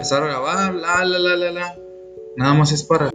empezar a grabar, la, la, la, la, la. Nada más es para